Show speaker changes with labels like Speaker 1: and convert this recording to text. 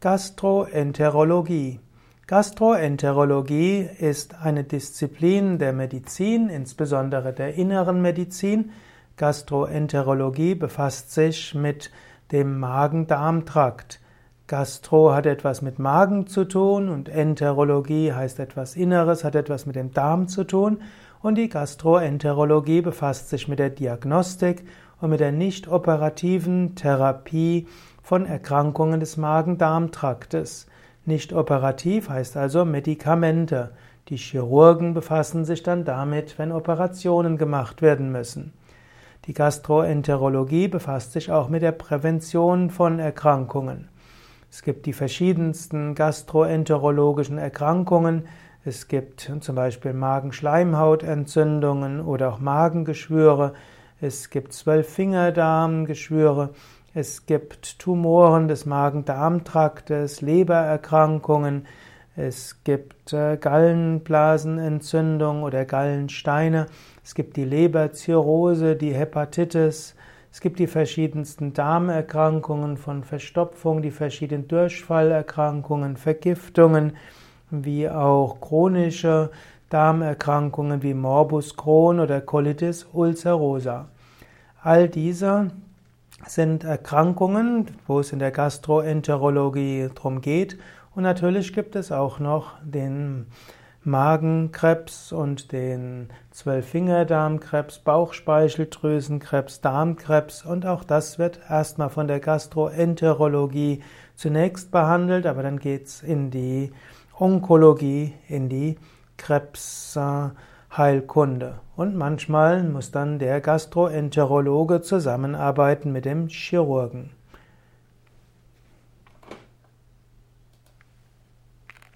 Speaker 1: Gastroenterologie. Gastroenterologie ist eine Disziplin der Medizin, insbesondere der inneren Medizin. Gastroenterologie befasst sich mit dem Magen-Darm-Trakt. Gastro hat etwas mit Magen zu tun und Enterologie heißt etwas Inneres, hat etwas mit dem Darm zu tun und die Gastroenterologie befasst sich mit der Diagnostik und mit der nicht operativen Therapie von Erkrankungen des Magen-Darm-Traktes. Nicht operativ heißt also Medikamente. Die Chirurgen befassen sich dann damit, wenn Operationen gemacht werden müssen. Die Gastroenterologie befasst sich auch mit der Prävention von Erkrankungen. Es gibt die verschiedensten gastroenterologischen Erkrankungen. Es gibt zum Beispiel Magenschleimhautentzündungen oder auch Magengeschwüre. Es gibt Zwölffingerdarmgeschwüre. Es gibt Tumoren des Magen-Darm-Traktes, Lebererkrankungen. Es gibt äh, Gallenblasenentzündung oder Gallensteine. Es gibt die Leberzirrhose, die Hepatitis. Es gibt die verschiedensten Darmerkrankungen von Verstopfung, die verschiedenen Durchfallerkrankungen, Vergiftungen, wie auch chronische Darmerkrankungen wie Morbus Crohn oder Colitis ulcerosa. All diese sind Erkrankungen, wo es in der Gastroenterologie drum geht. Und natürlich gibt es auch noch den Magenkrebs und den Zwölffingerdarmkrebs, Bauchspeicheldrüsenkrebs, Darmkrebs und auch das wird erstmal von der Gastroenterologie zunächst behandelt, aber dann geht's in die Onkologie, in die Krebsheilkunde. Und manchmal muss dann der Gastroenterologe zusammenarbeiten mit dem Chirurgen.